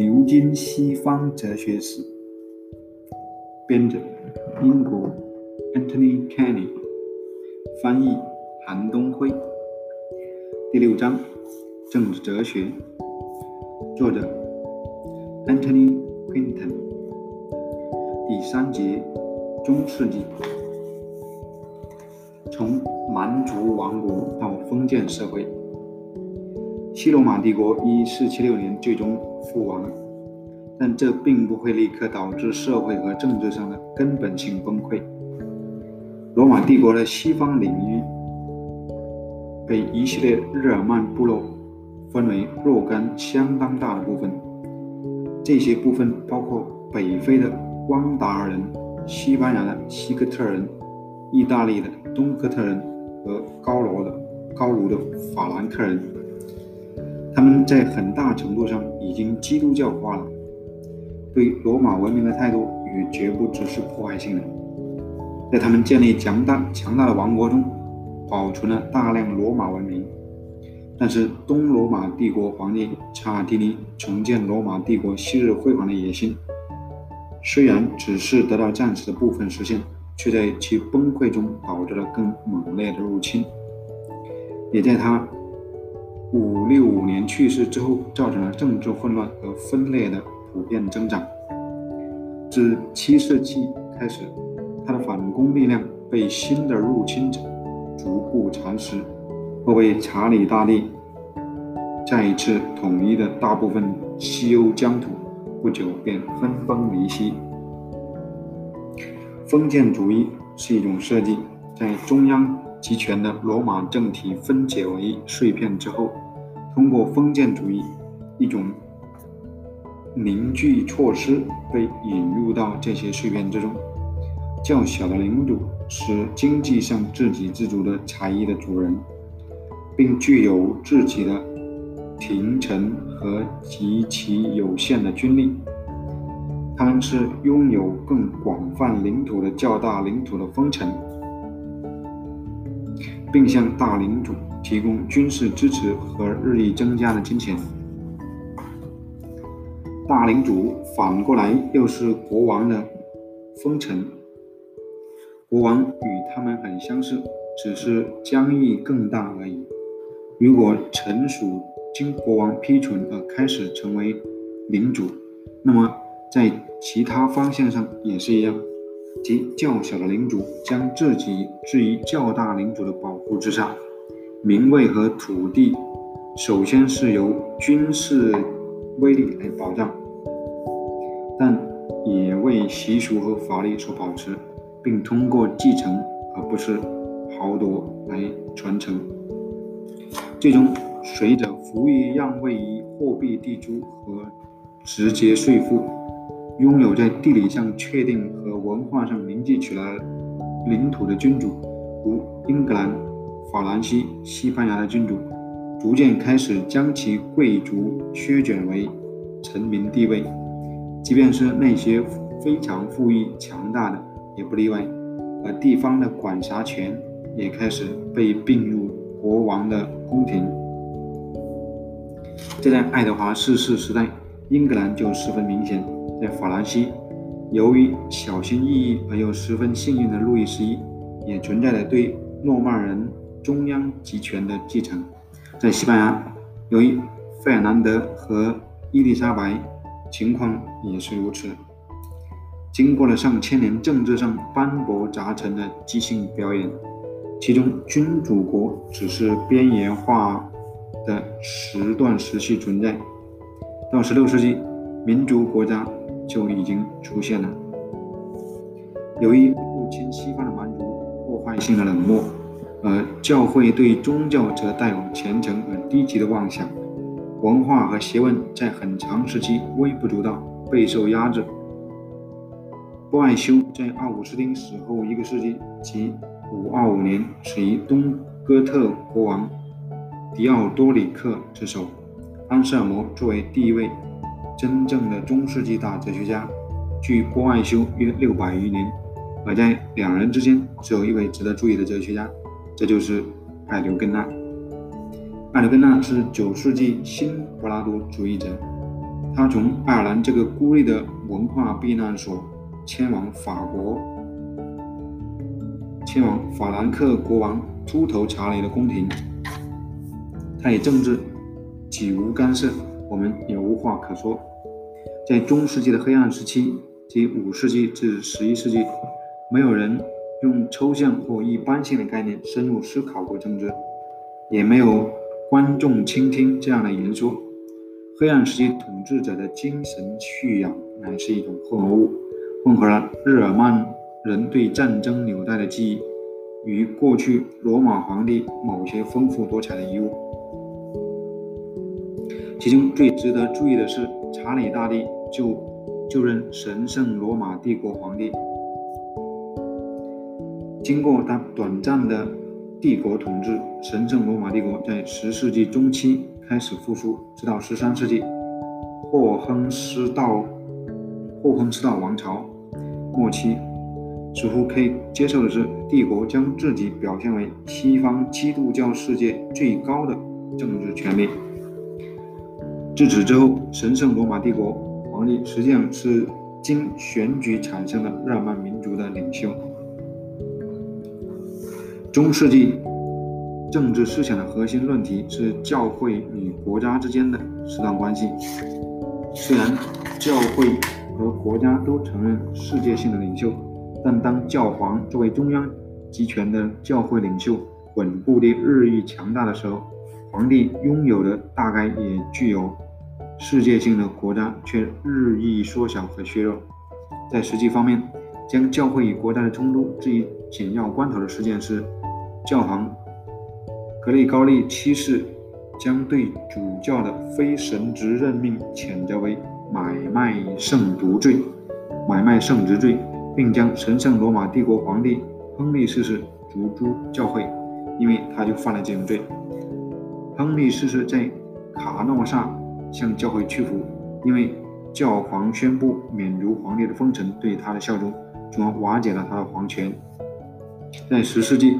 牛津西方哲学史》，编者英国 Anthony Kenny，翻译韩东辉。第六章政治哲学，作者 Anthony Quinton。第三节中世纪，从蛮族王国到封建社会。西罗马帝国于476年最终覆亡，但这并不会立刻导致社会和政治上的根本性崩溃。罗马帝国的西方领域被一系列日耳曼部落分为若干相当大的部分，这些部分包括北非的汪达尔人、西班牙的西哥特人、意大利的东哥特人和高卢的高卢的法兰克人。他们在很大程度上已经基督教化了，对罗马文明的态度也绝不只是破坏性的。在他们建立强大强大的王国中，保存了大量罗马文明。但是，东罗马帝国皇帝查尔蒂尼重建罗马帝国昔日辉煌的野心，虽然只是得到暂时的部分实现，却在其崩溃中导致了更猛烈的入侵，也在他。五六五年去世之后，造成了政治混乱和分裂的普遍增长。自七世纪开始，他的反攻力量被新的入侵者逐步蚕食。后被查理大帝再一次统一的大部分西欧疆土，不久便分崩离析。封建主义是一种设计，在中央。集权的罗马政体分解为碎片之后，通过封建主义一种凝聚措施被引入到这些碎片之中。较小的领主是经济上自给自足的才艺的主人，并具有自己的廷臣和极其有限的军力。他们是拥有更广泛领土的较大领土的封臣。并向大领主提供军事支持和日益增加的金钱。大领主反过来又是国王的封臣，国王与他们很相似，只是疆域更大而已。如果臣属经国王批准而开始成为领主，那么在其他方向上也是一样。及较小的领主将自己置于较大领主的保护之上，名位和土地首先是由军事威力来保障，但也为习俗和法律所保持，并通过继承而不是豪夺来传承。最终，随着服役让位于货币地租和直接税负。拥有在地理上确定和文化上凝聚起来领土的君主，如英格兰、法兰西、西班牙的君主，逐渐开始将其贵族削减为臣民地位。即便是那些非常富裕强大的，也不例外。而地方的管辖权也开始被并入国王的宫廷。这在爱德华四世时代，英格兰就十分明显。在法兰西，由于小心翼翼而又十分幸运的路易十一，也存在着对诺曼人中央集权的继承。在西班牙，由于费尔南德和伊丽莎白，情况也是如此。经过了上千年政治上斑驳杂陈的即兴表演，其中君主国只是边缘化的时段时期存在。到16世纪，民族国家。就已经出现了。由于入侵西方的蛮族破坏性的冷漠，而教会对宗教则带有虔诚而低级的妄想，文化和学问在很长时期微不足道，备受压制。波爱修在奥古斯丁死后一个世纪，即525年，死于东哥特国王迪奥多里克之手。安瑟尔摩作为第一位。真正的中世纪大哲学家，距波爱修约六百余年，而在两人之间只有一位值得注意的哲学家，这就是艾留根纳。艾留根纳是九世纪新柏拉图主义者，他他从爱尔兰这个孤立的文化避难所迁往法国，迁往法兰克国王秃头查理的宫廷。他以政治几无干涉，我们也无话可说。在中世纪的黑暗时期，即五世纪至十一世纪，没有人用抽象或一般性的概念深入思考过政治，也没有观众倾听这样的言说。黑暗时期统治者的精神蓄养乃是一种混合物，混合了日耳曼人对战争纽带的记忆与过去罗马皇帝某些丰富多彩的遗物。其中最值得注意的是，查理大帝就就任神圣罗马帝国皇帝。经过他短暂的帝国统治，神圣罗马帝国在十世纪中期开始复苏，直到十三世纪霍亨斯道霍亨斯道王朝末期，似乎可以接受的是，帝国将自己表现为西方基督教世界最高的政治权力。自此之后，神圣罗马帝国皇帝实际上是经选举产生的日耳曼民族的领袖。中世纪政治思想的核心论题是教会与国家之间的适当关系。虽然教会和国家都承认世界性的领袖，但当教皇作为中央集权的教会领袖稳固地日益强大的时候，皇帝拥有的大概也具有。世界性的国家却日益缩小和削弱。在实际方面，将教会与国家的冲突置于紧要关头的事件是，教皇格里高利七世将对主教的非神职任命谴责为买卖圣独罪、买卖圣职罪，并将神圣罗马帝国皇帝亨利四世逐出教会，因为他就犯了这种罪。亨利四世在卡诺萨。向教会屈服，因为教皇宣布免除皇帝的封臣对他的效忠，从而瓦解了他的皇权。在十世纪，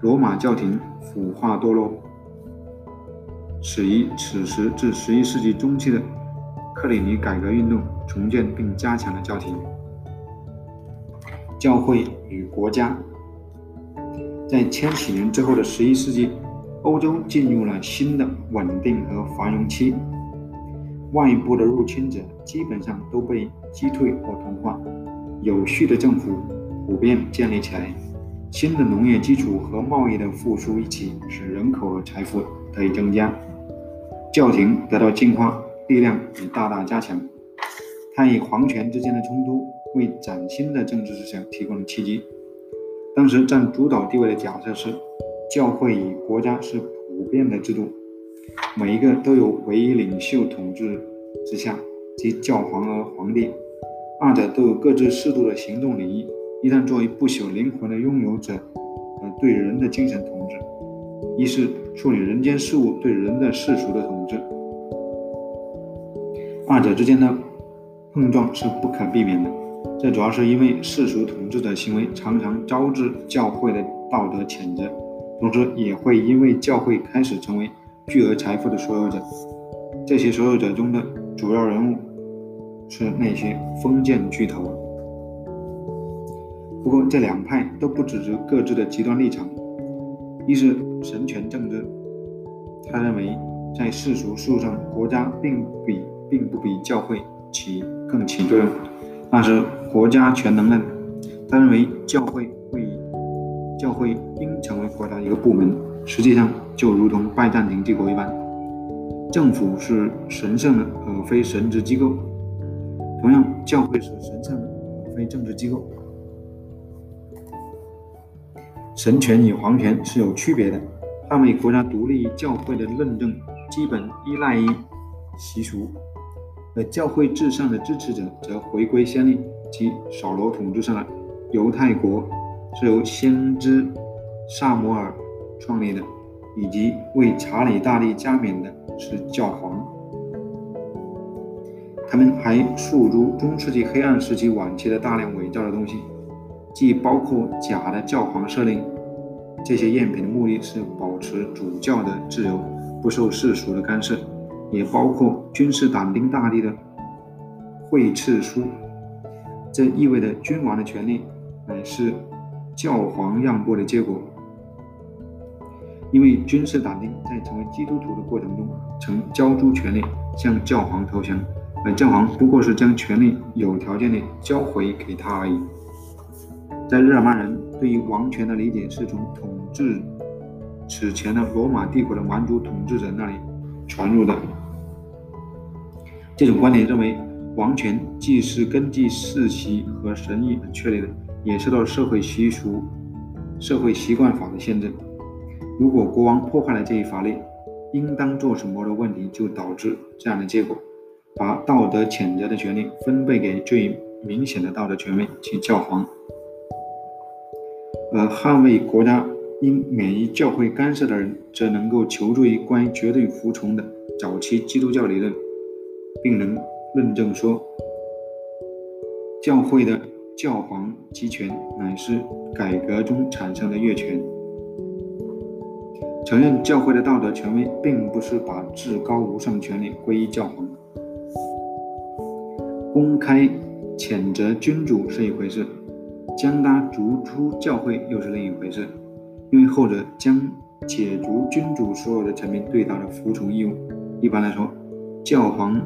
罗马教廷腐化堕落，始于此时至十一世纪中期的克里尼改革运动重建并加强了教廷。教会与国家，在千禧年之后的十一世纪，欧洲进入了新的稳定和繁荣期。外部的入侵者基本上都被击退或同化，有序的政府普遍建立起来，新的农业基础和贸易的复苏一起，使人口和财富得以增加，教廷得到净化，力量也大大加强。它与皇权之间的冲突为崭新的政治思想提供了契机。当时占主导地位的假设是，教会与国家是普遍的制度。每一个都有唯一领袖统治之下，即教皇和皇帝，二者都有各自适度的行动领域。一旦作为不朽灵魂的拥有者，呃，对人的精神统治；一是处理人间事物对人的世俗的统治。二者之间的碰撞是不可避免的。这主要是因为世俗统治的行为常常招致教会的道德谴责，同时也会因为教会开始成为。巨额财富的所有者，这些所有者中的主要人物是那些封建巨头。不过，这两派都不只是各自的极端立场。一是神权政治，他认为在世俗事务上，国家并比并不比教会起更起作用；二是国家全能论，他认为教会会教会应成为国家一个部门。实际上，就如同拜占庭帝国一般，政府是神圣的而非神职机构；同样，教会是神圣的而非政治机构。神权与皇权是有区别的，捍卫国家独立教会的论证基本依赖于习俗，而教会至上的支持者则回归先例，即扫罗统治上的犹太国是由先知萨摩尔。创立的，以及为查理大帝加冕的是教皇。他们还诉诸中世纪黑暗时期晚期的大量伪造的东西，既包括假的教皇设令。这些赝品的目的是保持主教的自由，不受世俗的干涉，也包括君士坦丁大帝的会赐书。这意味着君王的权利乃是教皇让步的结果。因为君士坦丁在成为基督徒的过程中，曾交出权力向教皇投降，而教皇不过是将权力有条件地交回给他而已。在日耳曼人对于王权的理解是从统治此前的罗马帝国的蛮族统治者那里传入的。这种观点认为，王权既是根据世袭和神意而确立的，也受到社会习俗、社会习惯法的限制。如果国王破坏了这一法律，应当做什么的问题就导致这样的结果：把道德谴责的权利分配给最明显的道德权威即教皇，而捍卫国家应免于教会干涉的人，则能够求助于关于绝对服从的早期基督教理论，并能论证说，教会的教皇集权乃是改革中产生的越权。承认教会的道德权威，并不是把至高无上权力归于教皇。公开谴责君主是一回事，将他逐出教会又是另一回事，因为后者将解除君主所有的臣民对他的服从义务。一般来说，教皇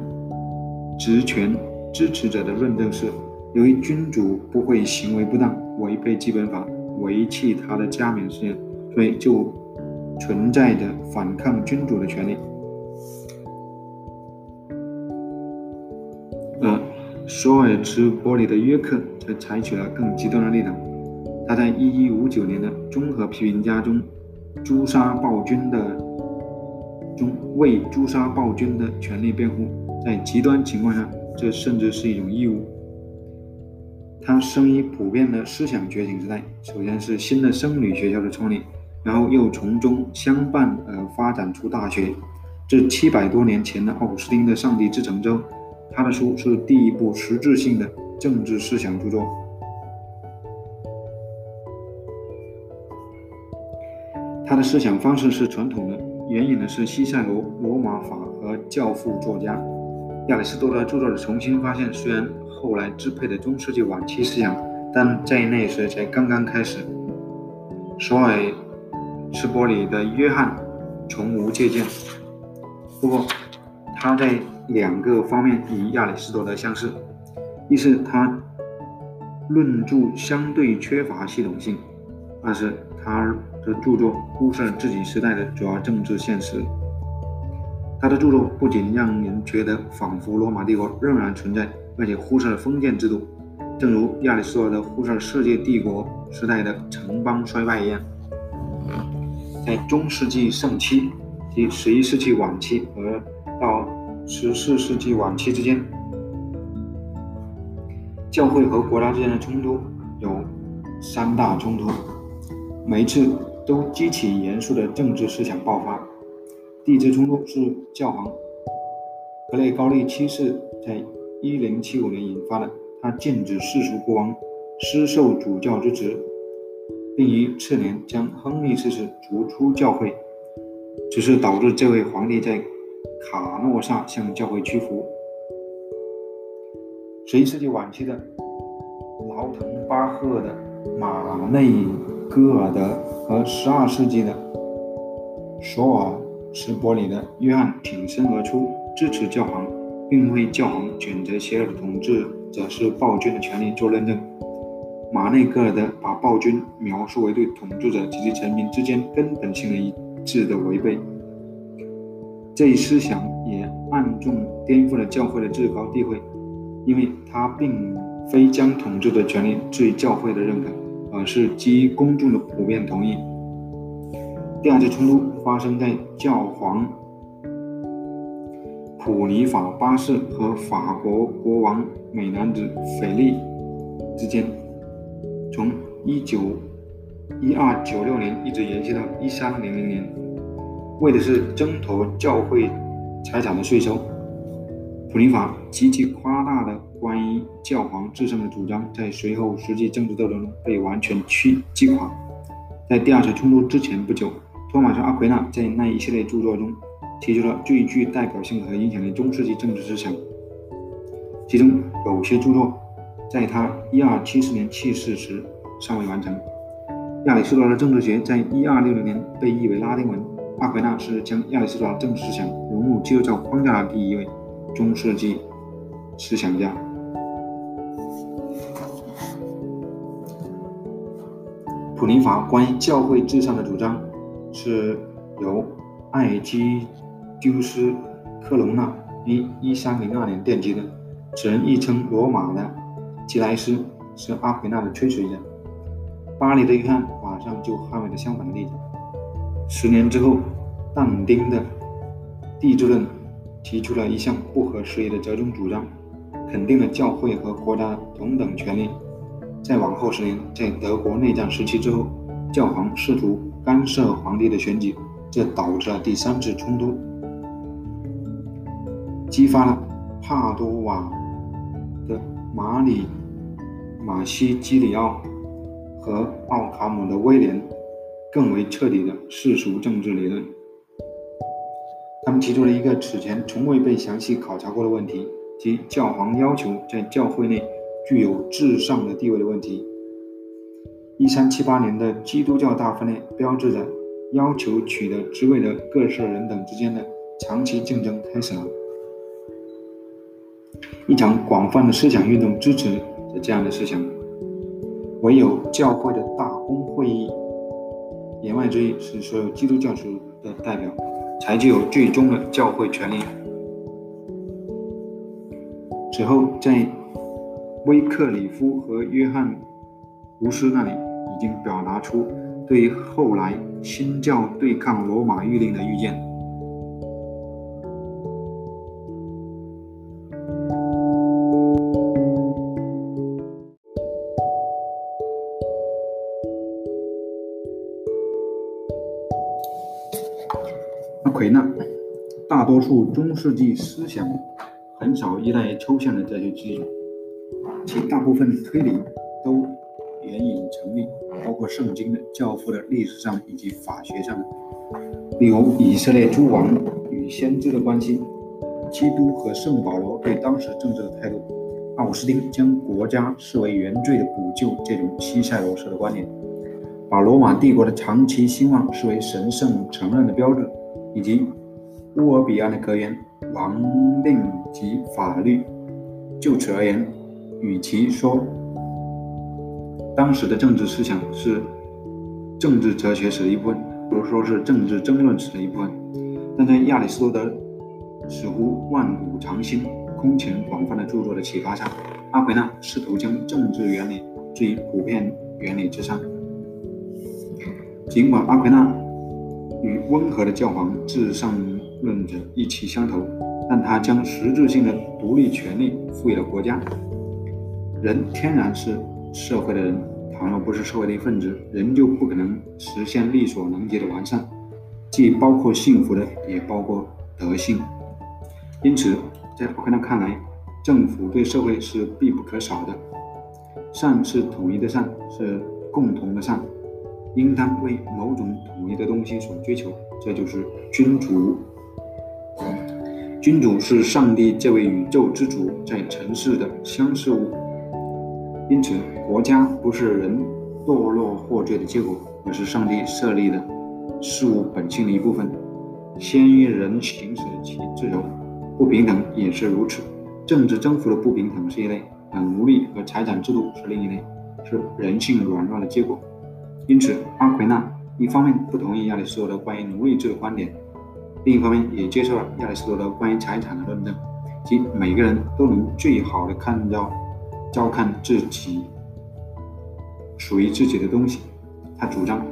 职权支持者的论证是：由于君主不会行为不当、违背基本法、违弃他的加冕誓言，所以就。存在着反抗君主的权利，而索尔茨伯里的约克则采取了更极端的立场。他在1159年的综合批评家中，诛杀暴君的中为诛杀暴君的权利辩护，在极端情况下，这甚至是一种义务。他生于普遍的思想觉醒时代，首先是新的生理学校的创立。然后又从中相伴而发展出大学。这七百多年前的奥古斯丁的《上帝之城》中，他的书是第一部实质性的政治思想著作。他的思想方式是传统的，援引的是西塞罗、罗马法和教父作家亚里士多德著作的《重新发现》。虽然后来支配的中世纪晚期思想，但在那时才刚刚开始。所以。斯波里的约翰从无借鉴，不过他在两个方面与亚里士多德相似：一是他论著相对缺乏系统性；二是他的著作忽视了自己时代的主要政治现实。他的著作不仅让人觉得仿佛罗马帝国仍然存在，而且忽视了封建制度，正如亚里士多德忽视了世界帝国时代的城邦衰败一样。在中世纪盛期即十一世纪晚期和到十四世纪晚期之间，教会和国家之间的冲突有三大冲突，每一次都激起严肃的政治思想爆发。第一次冲突是教皇格雷高利七世在一零七五年引发的，他禁止世俗国王施受主教之职。并于次年将亨利四世逐出教会，只是导致这位皇帝在卡诺萨向教会屈服。十一世纪晚期的劳滕巴赫的马内戈尔德和十二世纪的索尔茨伯里的约翰挺身而出，支持教皇，并为教皇选择邪恶的统治者是暴君的权利做认证。马内戈尔德把暴君描述为对统治者及其臣民之间根本性的一致的违背，这一思想也暗中颠覆了教会的至高地位，因为他并非将统治的权利置于教会的认可，而是基于公众的普遍同意。第二次冲突发生在教皇普尼法八世和法国国王美男子腓力之间。从一九一二九六年一直延续到一三零零年，为的是争夺教会财产的税收。普林法极其夸大的关于教皇制胜的主张，在随后实际政治斗争中被完全击击垮。在第二次冲突之前不久，托马斯·阿奎那在那一系列著作中提出了最具代表性和影响力中世纪政治思想。其中有些著作在他一二七四年去世时尚未完成。亚里士多德的政治学在一二六零年被译为拉丁文。阿奎那是将亚里士多德政治思想融入基督教框架的第一位中世纪思想家。普林法关于教会至上的主张是由艾基丢斯·克隆纳于一三零二年奠基的。此人亦称罗马的吉莱斯，是阿奎那的追随者。巴黎的约翰马上就捍卫了相反的立场。十年之后，但丁的地质论提出了一项不合时宜的折中主张，肯定了教会和国家同等权利。在往后十年，在德国内战时期之后，教皇试图干涉皇帝的选举，这导致了第三次冲突，激发了帕多瓦的马里马西基里奥和奥卡姆的威廉更为彻底的世俗政治理论。他们提出了一个此前从未被详细考察过的问题，即教皇要求在教会内。具有至上的地位的问题。一三七八年的基督教大分裂标志着要求取得职位的各色人等之间的长期竞争开始了。一场广泛的思想运动支持着这样的思想。唯有教会的大公会议（言外之意是所有基督教徒的代表）才具有最终的教会权利。此后，在威克里夫和约翰·胡斯那里已经表达出对于后来新教对抗罗马谕令的预见。多数中世纪思想很少依赖抽象的哲学基础。其大部分推理都援引成立，包括圣经的、教父的、历史上以及法学上的，例如以色列诸王与先知的关系，基督和圣保罗对当时政治的态度，奥斯丁将国家视为原罪的补救这种西塞罗式的观点，把罗马帝国的长期兴旺视为神圣承认的标志，以及乌尔比安的格言“王令及法律”，就此而言。与其说当时的政治思想是政治哲学史的一部分，不如说是政治争论史的一部分。但在亚里士多德似乎万古长新、空前广泛的著作的启发下，阿奎那试图将政治原理置于普遍原理之上。尽管阿奎那与温和的教皇至上论者意气相投，但他将实质性的独立权利赋予了国家。人天然是社会的人，倘若不是社会的一份子，人就不可能实现力所能及的完善，既包括幸福的，也包括德性。因此，在阿奎那看来，政府对社会是必不可少的。善是统一的善，是共同的善，应当为某种统一的东西所追求，这就是君主。君主是上帝这位宇宙之主在尘世的相似物。因此，国家不是人堕落获罪的结果，而是上帝设立的事物本性的一部分。先于人行使其自由，不平等也是如此。政治征服的不平等是一类，而奴隶和财产制度是另一类，是人性软弱的结果。因此，阿奎那一方面不同意亚里士多德关于奴隶制的观点，另一方面也接受了亚里士多德关于财产的论证，即每个人都能最好的看到。照看自己属于自己的东西，他主张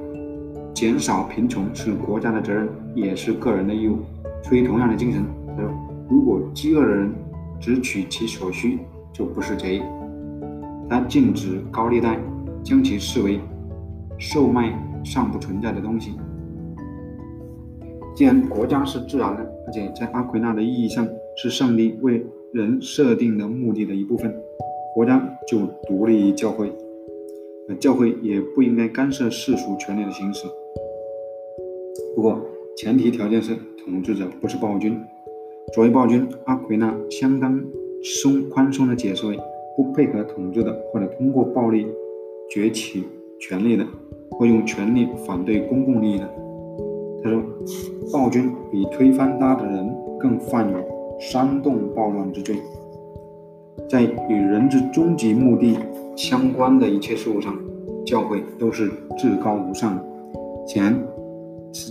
减少贫穷是国家的责任，也是个人的义务。出于同样的精神，他说：“如果饥饿的人只取其所需，就不是贼。”他禁止高利贷，将其视为售卖尚不存在的东西。既然国家是自然的，而且在阿奎那的意义上是上帝为人设定的目的的一部分。国家就独立于教会，教会也不应该干涉世俗权力的行使。不过，前提条件是统治者不是暴君。作为暴君，阿奎那相当松宽松的解释为不配合统治的，或者通过暴力攫取权力的，或用权力反对公共利益的。他说，暴君比推翻他的人更犯有煽动暴乱之罪。在与人之终极目的相关的一切事物上，教会都是至高无上的。显然，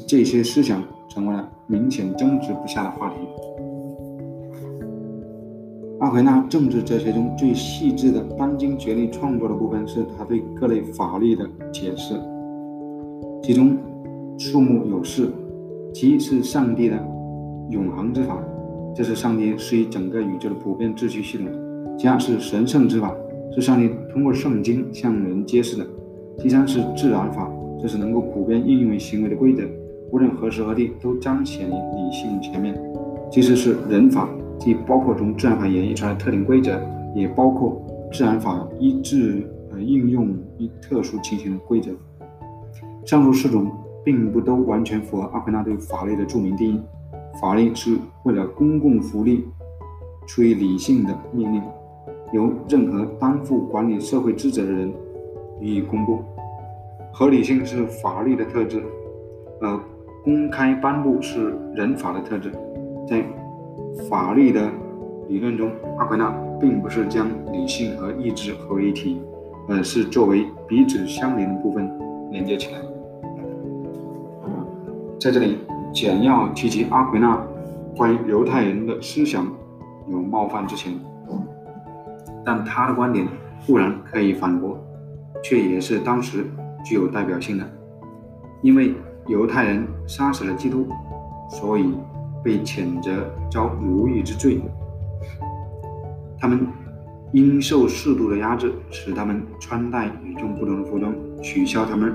这些思想成为了明显争执不下的话题。阿奎那政治哲学中最细致的殚精竭虑创作的部分，是他对各类法律的解释，其中数目有四：其一是上帝的永恒之法，这是上帝施于整个宇宙的普遍秩序系统。其二是神圣之法，是上帝通过圣经向人揭示的；第三是自然法，这是能够普遍应用于行为的规则，无论何时何地都彰显于理性前面；其次是人法，既包括从自然法演绎出来的特定规则，也包括自然法一致呃应用于特殊情形的规则。上述四种并不都完全符合阿奎那对法律的著名定义：法律是为了公共福利，出于理性的命令。由任何担负管理社会职责的人予以公布。合理性是法律的特质，而公开颁布是人法的特质。在法律的理论中，阿奎那并不是将理性和意志合为一体，而是作为彼此相连的部分连接起来。在这里简要提及阿奎那关于犹太人的思想有冒犯之前。但他的观点固然可以反驳，却也是当时具有代表性的。因为犹太人杀死了基督，所以被谴责遭奴役之罪。他们因受适度的压制，使他们穿戴与众不同的服装，取消他们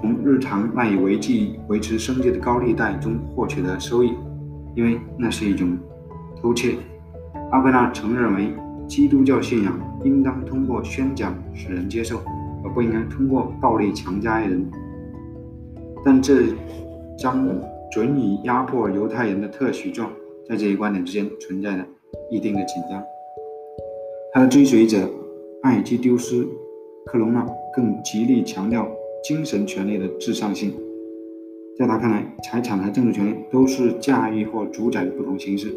从日常赖以为继、维持生计的高利贷中获取的收益，因为那是一种偷窃。阿奎那曾认为。基督教信仰应当通过宣讲使人接受，而不应该通过暴力强加于人。但这将准以压迫犹太人的特许状，在这一观点之间存在着一定的紧张。他的追随者艾基丢斯·克隆纳更极力强调精神权利的至上性。在他看来，财产和政治权利都是驾驭或主宰的不同形式。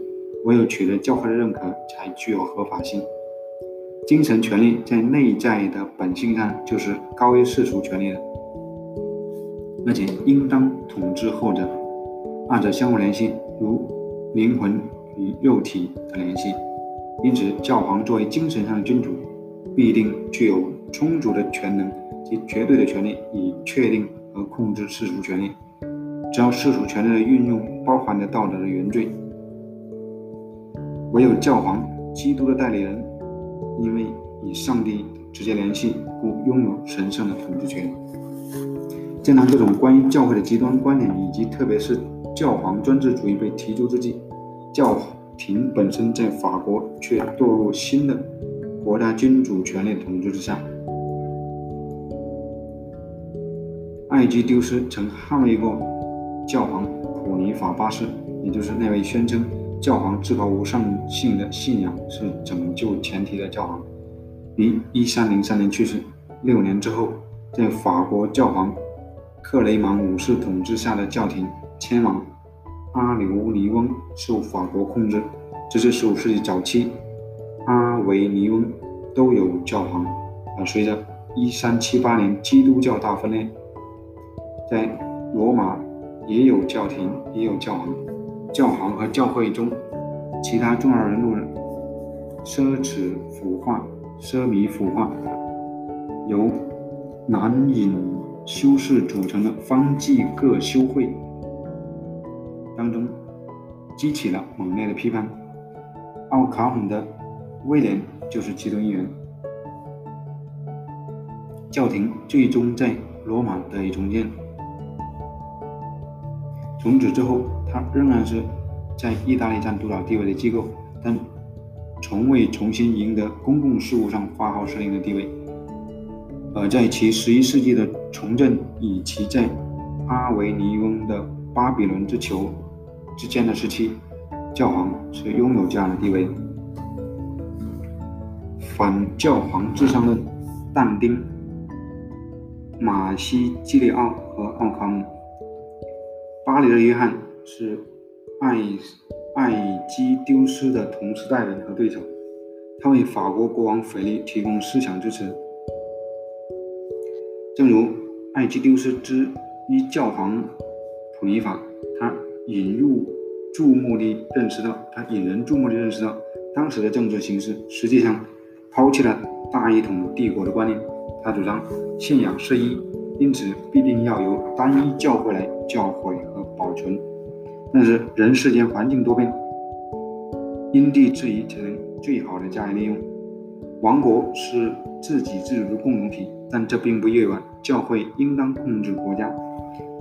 唯有取得教会的认可，才具有合法性。精神权利在内在的本性上就是高于世俗权利的，而且应当统治后者。二者相互联系，如灵魂与肉体的联系。因此，教皇作为精神上的君主，必定具有充足的权能及绝对的权利，以确定和控制世俗权利。只要世俗权利的运用包含着道德的原罪。唯有教皇，基督的代理人，因为与上帝直接联系，故拥有神圣的统治权。正当这种关于教会的极端观点，以及特别是教皇专制主义被提出之际，教廷本身在法国却堕入新的国家君主权力统治之下。埃及丢失曾捍卫过教皇普尼法八世，也就是那位宣称。教皇至高无上性的信仰是拯救前提的教皇，于一三零三年去世。六年之后，在法国教皇克雷芒五世统治下的教廷迁往阿留尼翁，受法国控制。这是十五世纪早期，阿维尼翁都有教皇。啊随着一三七八年基督教大分裂，在罗马也有教廷，也有教皇。教皇和教会中其他重要人物奢侈腐化、奢靡腐化，由男隐修士组成的方济各修会当中，激起了猛烈的批判。奥卡姆的威廉就是其中一员。教廷最终在罗马得以重建。从此之后，他仍然是在意大利占主导地位的机构，但从未重新赢得公共事务上发号施令的地位。而在其十一世纪的重振，以及在阿维尼翁的巴比伦之囚之间的时期，教皇是拥有这样的地位。反教皇至上论，但丁、马西基里奥和奥康姆。巴黎的约翰是爱爱基丢斯的同时代人和对手，他为法国国王腓力提供思想支持。正如爱基丢斯之一教皇普尼法，他引入注目的认识到，他引人注目的认识到，当时的政治形势实际上抛弃了大一统帝国的观念。他主张信仰是一，因此必定要由单一教会来教诲和保存。但是人世间环境多变，因地制宜才能最好的加以利用。王国是自给自足的共同体，但这并不意味着教会应当控制国家。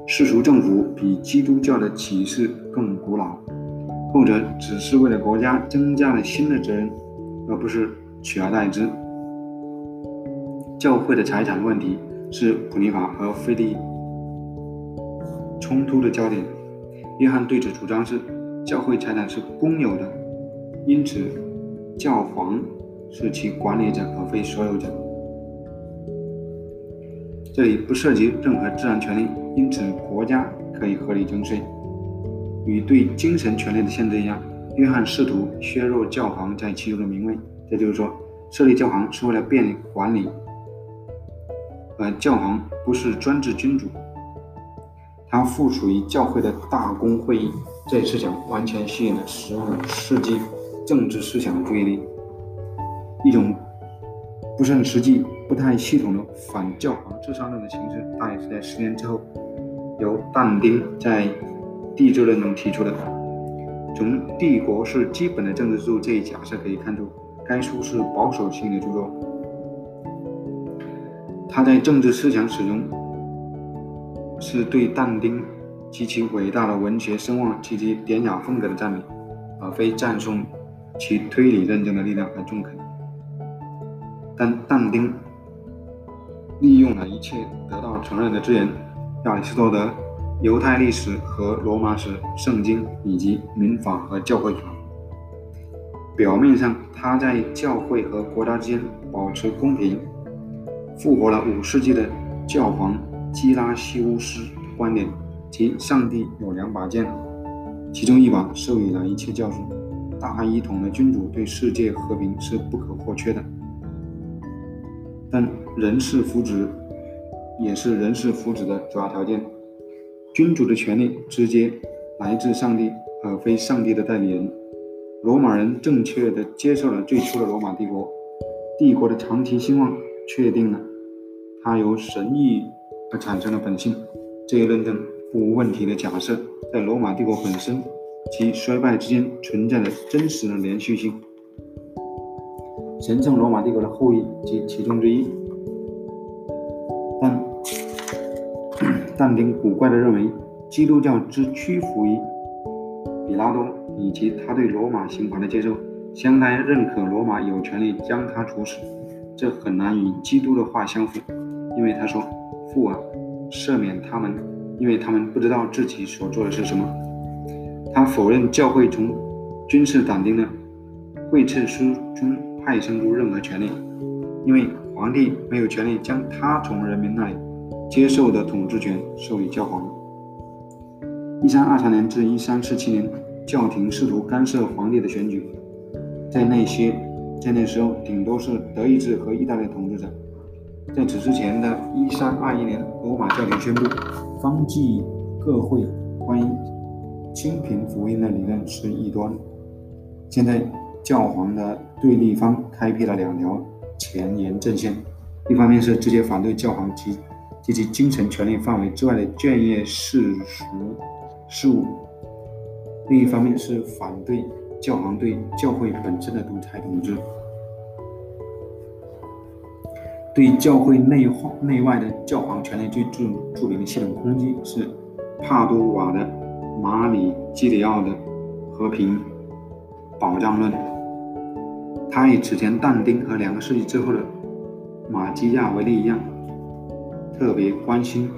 世俗政府比基督教的启示更古老，后者只是为了国家增加了新的责任，而不是取而代之。教会的财产问题是普尼法和菲利冲突的焦点。约翰对此主张是：教会财产是公有的，因此教皇是其管理者而非所有者。这里不涉及任何自然权利，因此国家可以合理征税。与对精神权利的限制一样，约翰试图削弱教皇在其中的名位。这就是说，设立教皇是为了便利管理。而教皇不是专制君主，他附属于教会的大公会议。这一思想完全吸引了十五世纪政治思想的注意力。一种不甚实际、不太系统的反教皇至上论的形式，大约是在十年之后，由但丁在《帝制论》中提出的。从“帝国是基本的政治制度”这一假设可以看出，该书是保守性的著作。他在政治思想史中是对但丁及其伟大的文学声望及其典雅风格的赞美，而非赞颂其推理认证的力量和中肯。但但丁利用了一切得到承认的资源：亚里士多德、犹太历史和罗马史、圣经以及民法和教会法。表面上，他在教会和国家之间保持公平。复活了五世纪的教皇基拉西乌斯观点，即上帝有两把剑，其中一把授予了一切教训。大一统的君主对世界和平是不可或缺的，但人事福祉也是人事福祉的主要条件。君主的权力直接来自上帝，而非上帝的代理人。罗马人正确的接受了最初的罗马帝国，帝国的长期兴旺确定了。它由神意而产生的本性，这一论证不无问题的假设，在罗马帝国本身及衰败之间存在着真实的连续性。神圣罗马帝国的后裔及其中之一，但 但丁古怪地认为，基督教之屈服于比拉多以及他对罗马刑罚的接受，相当于认可罗马有权利将他处死，这很难与基督的话相符。因为他说：“父啊，赦免他们，因为他们不知道自己所做的是什么。”他否认教会从君士坦丁的会赐书中派生出任何权利，因为皇帝没有权利将他从人民那里接受的统治权授予教皇。一三二三年至一三四七年，教廷试图干涉皇帝的选举，在那些在那时候顶多是德意志和意大利统治者。在此之前的1321年，罗马教廷宣布，方济各会关于清贫福音的理论是异端。现在，教皇的对立方开辟了两条前沿阵线：一方面是直接反对教皇及及其精神权力范围之外的眷业世俗事务；另一方面是反对教皇对教会本身的独裁统治。对教会内化内外的教皇权力最著著名的系统攻击是帕多瓦的马里基里奥的和平保障论。他与此前但丁和两个世纪之后的马基亚维利一样，特别关心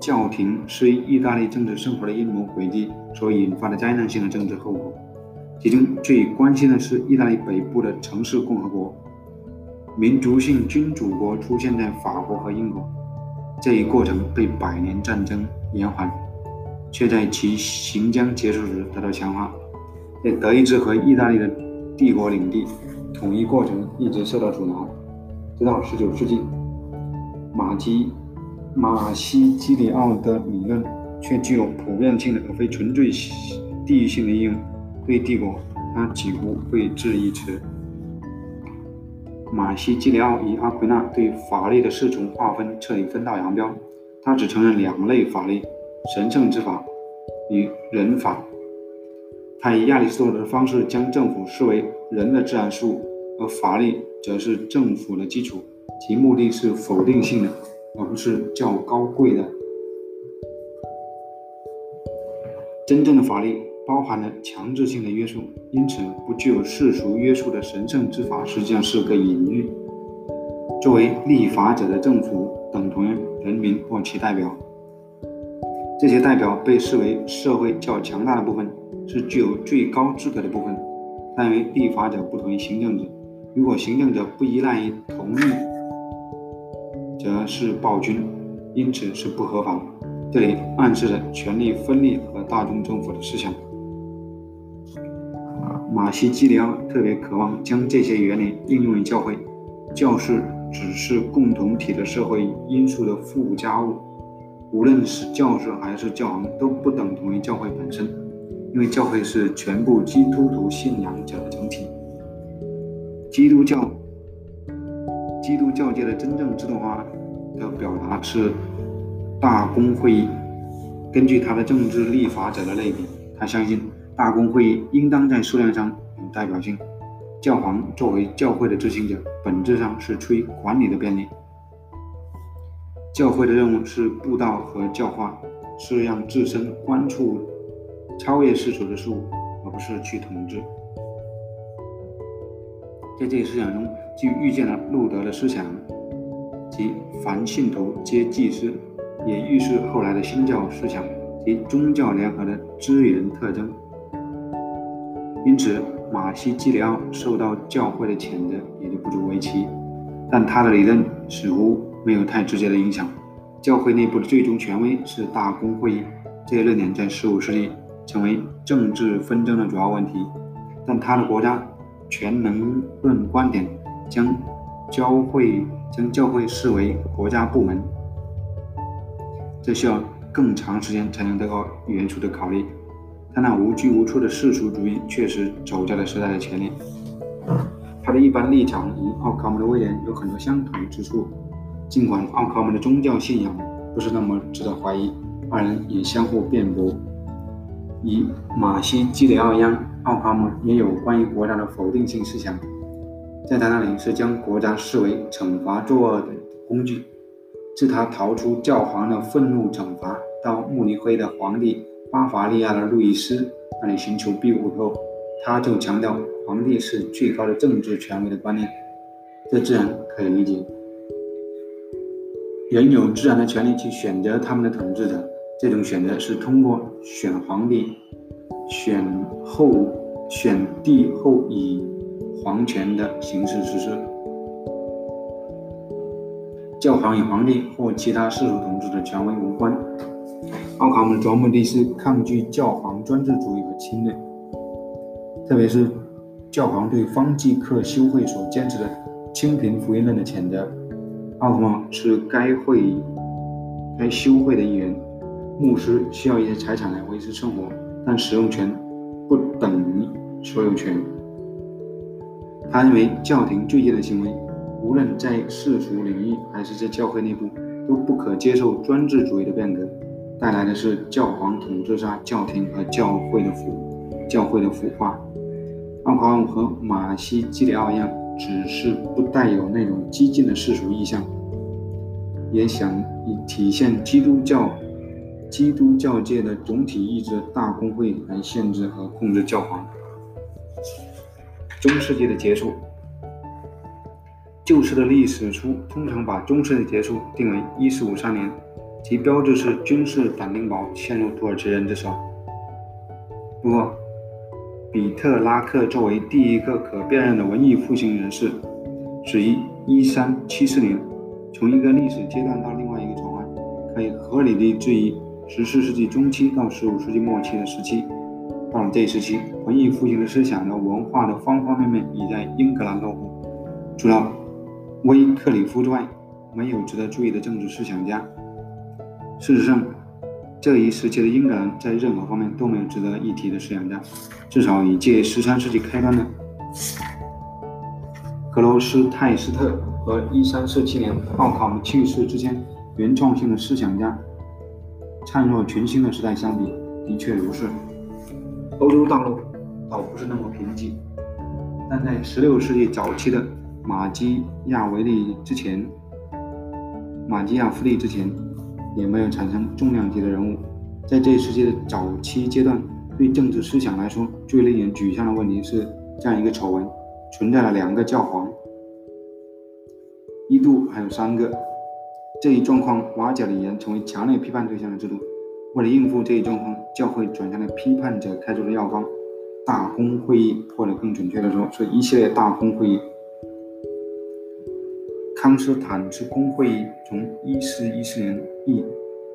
教廷是意大利政治生活的阴谋诡计所引发的灾难性的政治后果。其中最关心的是意大利北部的城市共和国，民族性君主国出现在法国和英国。这一过程被百年战争延缓，却在其行将结束时得到强化。在德意志和意大利的帝国领地统一过程一直受到阻挠，直到19世纪，马基马西基里奥的理论却具有普遍性的而非纯粹地域性的应用。对帝国，他几乎会置一词。马西基里奥与阿奎那对法律的四重划分彻底分道扬镳，他只承认两类法律：神圣之法与人法。他以亚里士多德的方式将政府视为人的自然事物，而法律则是政府的基础，其目的是否定性的，而不是较高贵的。真正的法律。包含了强制性的约束，因此不具有世俗约束的神圣之法实际上是个隐喻。作为立法者的政府等同于人民或其代表，这些代表被视为社会较强大的部分，是具有最高资格的部分。但为立法者不同于行政者，如果行政者不依赖于同意，则是暴君，因此是不合法的。这里暗示着权力分立和大众政府的思想。马西基里奥特别渴望将这些原理应用于教会。教士只是共同体的社会因素的附加物，无论是教士还是教皇都不等同于教会本身，因为教会是全部基督徒信仰者的整体。基督教，基督教界的真正制度化的表达是大公会议。根据他的政治立法者的类比，他相信。大公会议应当在数量上有代表性。教皇作为教会的执行者，本质上是出于管理的便利。教会的任务是布道和教化，是让自身关注超越世俗的事物，而不是去统治。在这一思想中，就预见了路德的思想，即凡信徒皆祭司，也预示后来的新教思想及宗教联合的资源特征。因此，马西基里奥受到教会的谴责也就不足为奇，但他的理论似乎没有太直接的影响。教会内部的最终权威是大公会议，这一论点在15世纪成为政治纷争的主要问题。但他的国家全能论观点将教会将教会视为国家部门，这需要更长时间才能得到元素的考虑。但那无拘无束的世俗主义确实走在了时代的前列。他的一般立场与奥卡姆的威廉有很多相同之处，尽管奥卡姆的宗教信仰不是那么值得怀疑，二人也相互辩驳。以马西基里奥一样，奥卡姆也有关于国家的否定性思想，在他那里是将国家视为惩罚作恶的工具。自他逃出教皇的愤怒惩罚，到慕尼黑的皇帝。巴伐利亚的路易斯那里寻求庇护后，他就强调皇帝是最高的政治权威的观念，这自然可以理解。人有自然的权利去选择他们的统治者，这种选择是通过选皇帝、选后、选帝后以皇权的形式实施。教皇与皇帝或其他世俗统治的权威无关。奥卡姆的主要目的是抗拒教皇专制主义和侵略，特别是教皇对方济克修会所坚持的清贫福音论的谴责。奥卡姆是该会该修会的一员，牧师需要一些财产来维持生活，但使用权不等于所有权。他认为教廷最近的行为，无论在世俗领域还是在教会内部，都不可接受专制主义的变革。带来的是教皇统治下教廷和教会的腐教会的腐化。奥卡姆和马西基里奥一样，只是不带有那种激进的世俗意向，也想以体现基督教基督教界的总体意志大公会来限制和控制教皇。中世纪的结束，旧式的历史书通常把中世的结束定为一四五三年。其标志是君士坦丁堡陷入土耳其人之手。不过，比特拉克作为第一个可辨认的文艺复兴人士，始于1374年。从一个历史阶段到另外一个转换，可以合理的质疑14世纪中期到15世纪末期的时期。到了这一时期，文艺复兴的思想和文化的方方面面已在英格兰落户。主要威克里夫之外，没有值得注意的政治思想家。事实上，这一时期的英格兰在任何方面都没有值得一提的思想家。至少以借13世纪开端的格罗斯泰斯特。和一三四七年奥考姆去世之间，原创性的思想家灿若群星的时代相比，的确如是。欧洲大陆倒不是那么贫瘠，但在16世纪早期的马基亚维利之前，马基亚夫利之前，也没有产生重量级的人物。在这一世纪的早期阶段，对政治思想来说，最令人沮丧的问题是这样一个丑闻：存在了两个教皇。一度还有三个，这一状况瓦解了以前成为强烈批判对象的制度。为了应付这一状况，教会转向了批判者开出的药方——大公会议，或者更准确的说，是一系列大公会议。康斯坦茨公会议从1414年一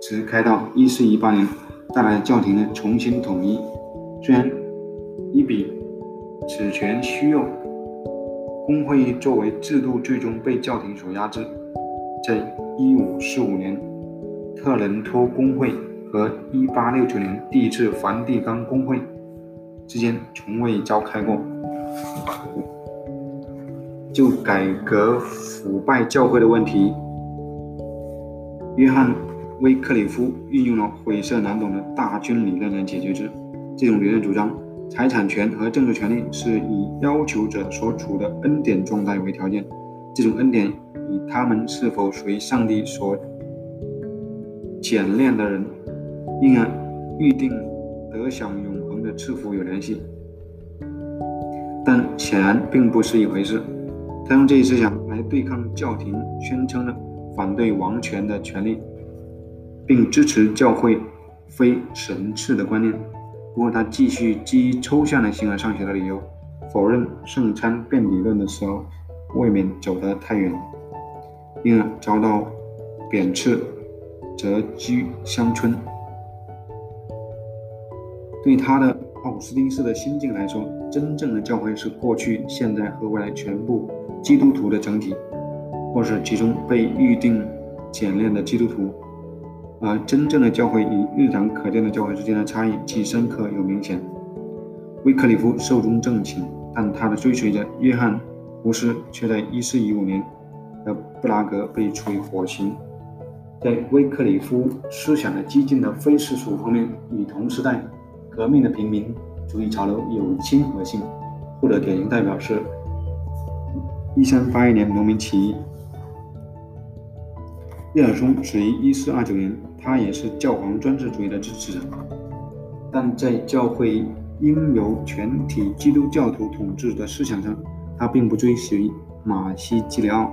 直开到1418年，带来教廷的重新统一。虽然伊比此权虚用。公会议作为制度，最终被教廷所压制。在1545年，特伦托公会和1869年第一次梵蒂冈公会之间从未召开过。就改革腐败教会的问题，约翰·威克里夫运用了晦涩难懂的大军理论来解决之。这种理论主张。财产权和政治权利是以要求者所处的恩典状态为条件，这种恩典与他们是否属于上帝所检炼的人，因而预定得享永恒的赐福有联系。但显然并不是一回事。他用这一思想来对抗教廷宣称的反对王权的权利，并支持教会非神赐的观念。不过，他继续基于抽象的形而上学的理由，否认圣餐辩理论的时候，未免走得太远，因而遭到贬斥，谪居乡村。对他的奥斯丁式的心境来说，真正的教会是过去、现在和未来全部基督徒的整体，或是其中被预定简练的基督徒。而真正的教会与日常可见的教会之间的差异既深刻又明显。威克里夫寿终正寝，但他的追随者约翰·胡斯却在1415年的布拉格被处以火刑。在威克里夫思想的激进的非世俗方面，与同时代革命的平民主义潮流有亲和性。或者典型代表是1381年农民起义。叶尔松死于1429年。他也是教皇专制主义的支持者，但在教会应由全体基督教徒统治的思想上，他并不追随马西基里奥。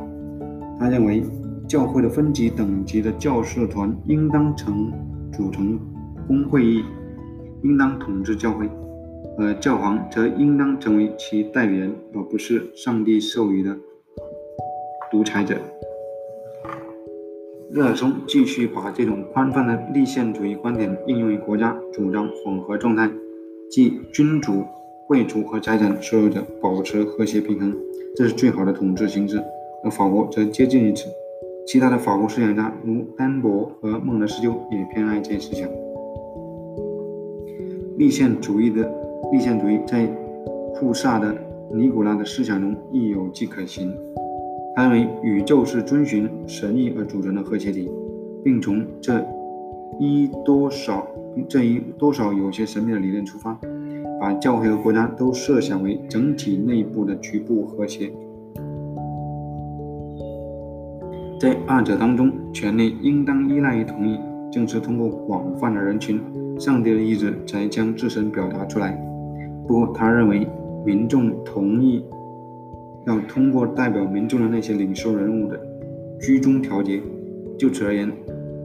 他认为，教会的分级等级的教士团应当成组成公会议，应当统治教会，而教皇则应当成为其代理人，而不是上帝授予的独裁者。热尔松继续把这种宽泛的立宪主义观点应用于国家，主张混合状态，即君主、贵族和财产所有者保持和谐平衡，这是最好的统治形式。而法国则接近于此，其他的法国思想家如丹伯和孟德斯鸠也偏爱这一思想。立宪主义的立宪主义在库萨的尼古拉的思想中亦有迹可循。他认为宇宙是遵循神意而组成的和谐体，并从这一多少这一多少有些神秘的理论出发，把教会和国家都设想为整体内部的局部和谐。在二者当中，权力应当依赖于同意，正是通过广泛的人群，上帝的意志才将自身表达出来。不过，他认为民众同意。要通过代表民众的那些领袖人物的居中调节。就此而言，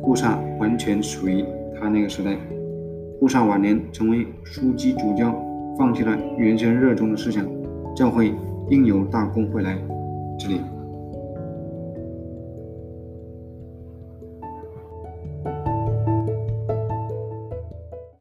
顾尚完全属于他那个时代。顾尚晚年成为枢机主教，放弃了原先热衷的思想，教会应有大功会来。这里。